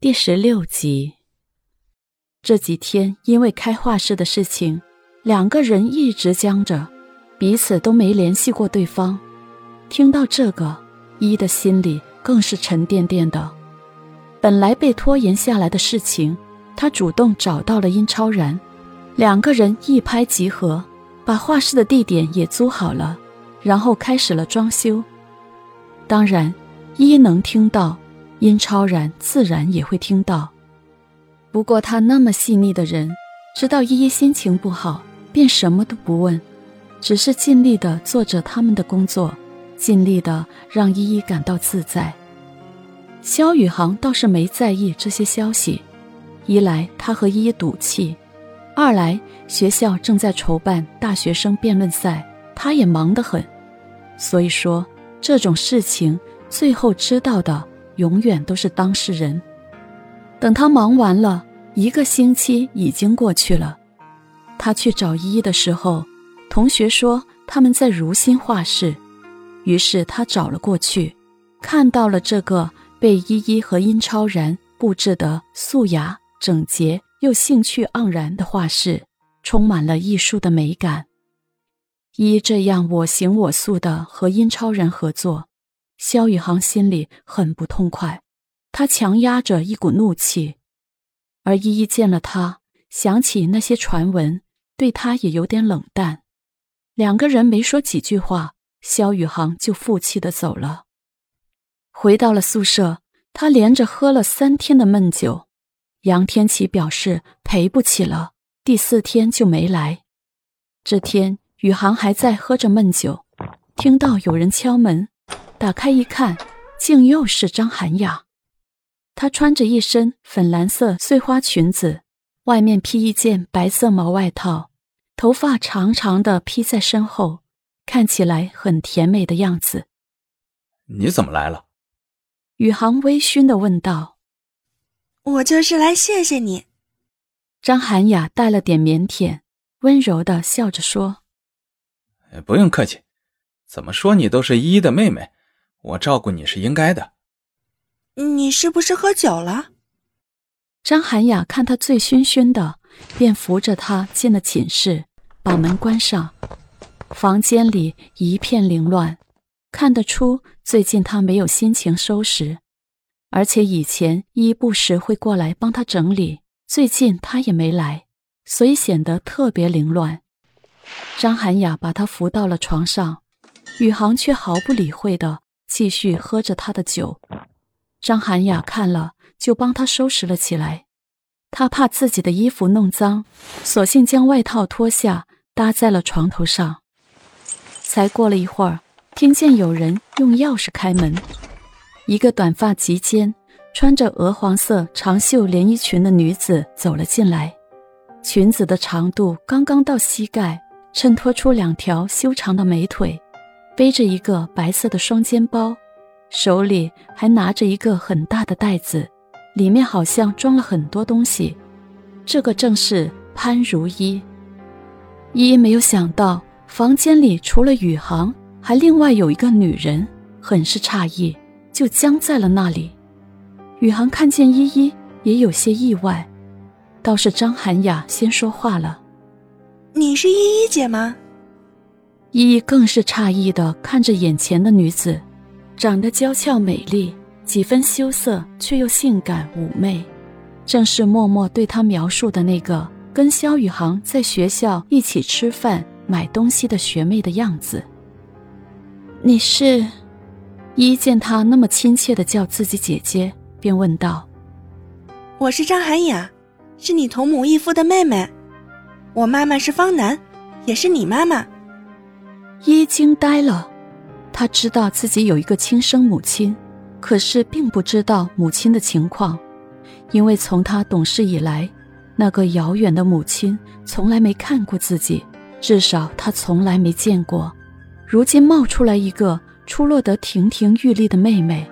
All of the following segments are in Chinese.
第十六集。这几天因为开画室的事情，两个人一直僵着，彼此都没联系过对方。听到这个，一的心里更是沉甸甸的。本来被拖延下来的事情，他主动找到了殷超然，两个人一拍即合，把画室的地点也租好了，然后开始了装修。当然，一能听到。殷超然自然也会听到，不过他那么细腻的人，知道依依心情不好，便什么都不问，只是尽力的做着他们的工作，尽力的让依依感到自在。萧宇航倒是没在意这些消息，一来他和依依赌气，二来学校正在筹办大学生辩论赛，他也忙得很，所以说这种事情最后知道的。永远都是当事人。等他忙完了，一个星期已经过去了。他去找依依的时候，同学说他们在如新画室，于是他找了过去，看到了这个被依依和殷超然布置得素雅、整洁又兴趣盎然的画室，充满了艺术的美感。依依这样我行我素的和殷超然合作。萧宇航心里很不痛快，他强压着一股怒气，而依依见了他，想起那些传闻，对他也有点冷淡。两个人没说几句话，萧宇航就负气的走了。回到了宿舍，他连着喝了三天的闷酒，杨天琪表示赔不起了，第四天就没来。这天，宇航还在喝着闷酒，听到有人敲门。打开一看，竟又是张涵雅。她穿着一身粉蓝色碎花裙子，外面披一件白色毛外套，头发长长的披在身后，看起来很甜美的样子。你怎么来了？宇航微醺的问道。我就是来谢谢你。张涵雅带了点腼腆，温柔的笑着说：“不用客气，怎么说你都是依依的妹妹。”我照顾你是应该的。你是不是喝酒了？张涵雅看他醉醺醺的，便扶着他进了寝室，把门关上。房间里一片凌乱，看得出最近他没有心情收拾，而且以前依不时会过来帮他整理，最近他也没来，所以显得特别凌乱。张涵雅把他扶到了床上，宇航却毫不理会的。继续喝着他的酒，张涵雅看了就帮他收拾了起来。他怕自己的衣服弄脏，索性将外套脱下搭在了床头上。才过了一会儿，听见有人用钥匙开门，一个短发及肩、穿着鹅黄色长袖连衣裙的女子走了进来，裙子的长度刚刚到膝盖，衬托出两条修长的美腿。背着一个白色的双肩包，手里还拿着一个很大的袋子，里面好像装了很多东西。这个正是潘如一。依依没有想到房间里除了宇航，还另外有一个女人，很是诧异，就僵在了那里。宇航看见依依，也有些意外，倒是张涵雅先说话了：“你是依依姐吗？”依依更是诧异的看着眼前的女子，长得娇俏美丽，几分羞涩却又性感妩媚，正是默默对她描述的那个跟萧宇航在学校一起吃饭买东西的学妹的样子。你是？依依见他那么亲切的叫自己姐姐，便问道：“我是张涵雅，是你同母异父的妹妹，我妈妈是方楠，也是你妈妈。”依惊呆了，她知道自己有一个亲生母亲，可是并不知道母亲的情况，因为从她懂事以来，那个遥远的母亲从来没看过自己，至少她从来没见过。如今冒出来一个出落得亭亭玉立的妹妹，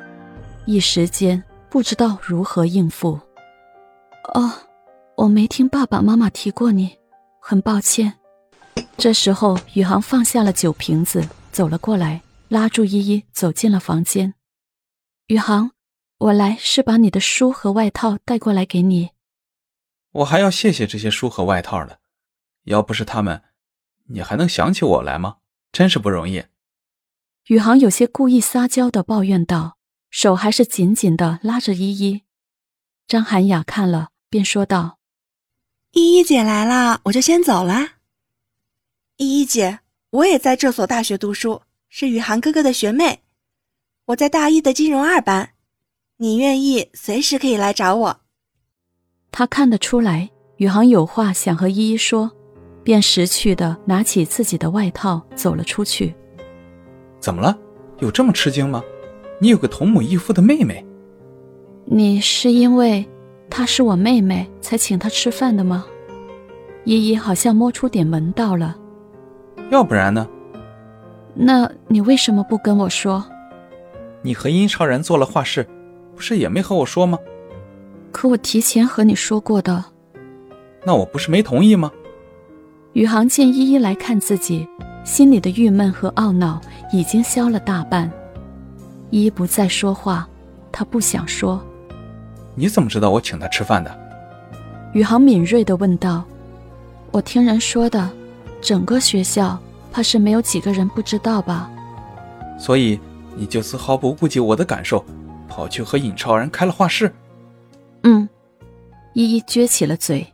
一时间不知道如何应付。哦，我没听爸爸妈妈提过你，很抱歉。这时候，宇航放下了酒瓶子，走了过来，拉住依依，走进了房间。宇航，我来是把你的书和外套带过来给你。我还要谢谢这些书和外套的，要不是他们，你还能想起我来吗？真是不容易。宇航有些故意撒娇的抱怨道，手还是紧紧的拉着依依。张涵雅看了，便说道：“依依姐来了，我就先走了。依依姐，我也在这所大学读书，是宇航哥哥的学妹。我在大一的金融二班，你愿意随时可以来找我。”他看得出来，宇航有话想和依依说，便识趣的拿起自己的外套走了出去。怎么了？有这么吃惊吗？你有个同母异父的妹妹。你是因为她是我妹妹才请她吃饭的吗？依依好像摸出点门道了。要不然呢？那你为什么不跟我说？你和殷超然做了画室，不是也没和我说吗？可我提前和你说过的，那我不是没同意吗？宇航见依依来看自己，心里的郁闷和懊恼已经消了大半。依依不再说话，他不想说。你怎么知道我请他吃饭的？宇航敏锐地问道。我听人说的，整个学校怕是没有几个人不知道吧？所以你就丝毫不顾及我的感受，跑去和尹超然开了画室？嗯，依依撅起了嘴。